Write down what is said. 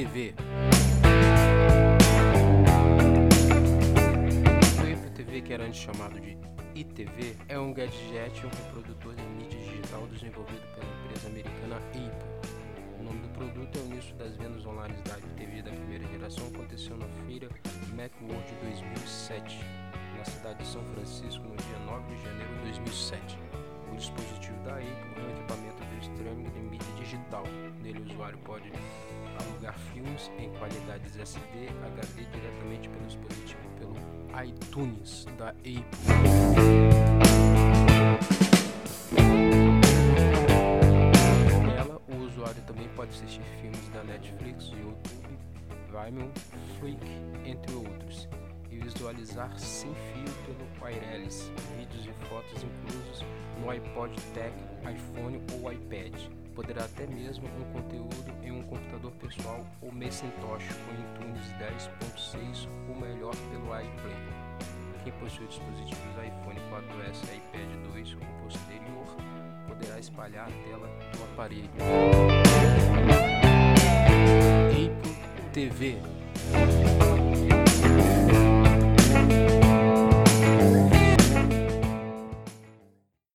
TV. O TV, que era antes chamado de ITV, é um gadget, um reprodutor de mídia digital desenvolvido pela empresa americana Apple. O nome do produto é o início das vendas online da IPTV da primeira geração aconteceu na feira Macworld 2007, na cidade de São Francisco, no dia 9 de janeiro de 2007. O dispositivo da Apple é um equipamento de streaming de mídia digital. Nele, o usuário pode filmes em qualidades SD HD diretamente pelo dispositivo pelo iTunes da Apple. Nela, o usuário também pode assistir filmes da Netflix, YouTube, Vimeo, Flick, entre outros, e visualizar sem fio pelo wireless, vídeos e fotos inclusos no iPod Tech, iPhone ou iPad. Poderá até mesmo um conteúdo em um computador pessoal ou Macintosh com iTunes 10.6 ou melhor pelo iPlay. Quem possui dispositivos iPhone 4S e iPad 2 ou posterior poderá espalhar a tela do aparelho. Apple TV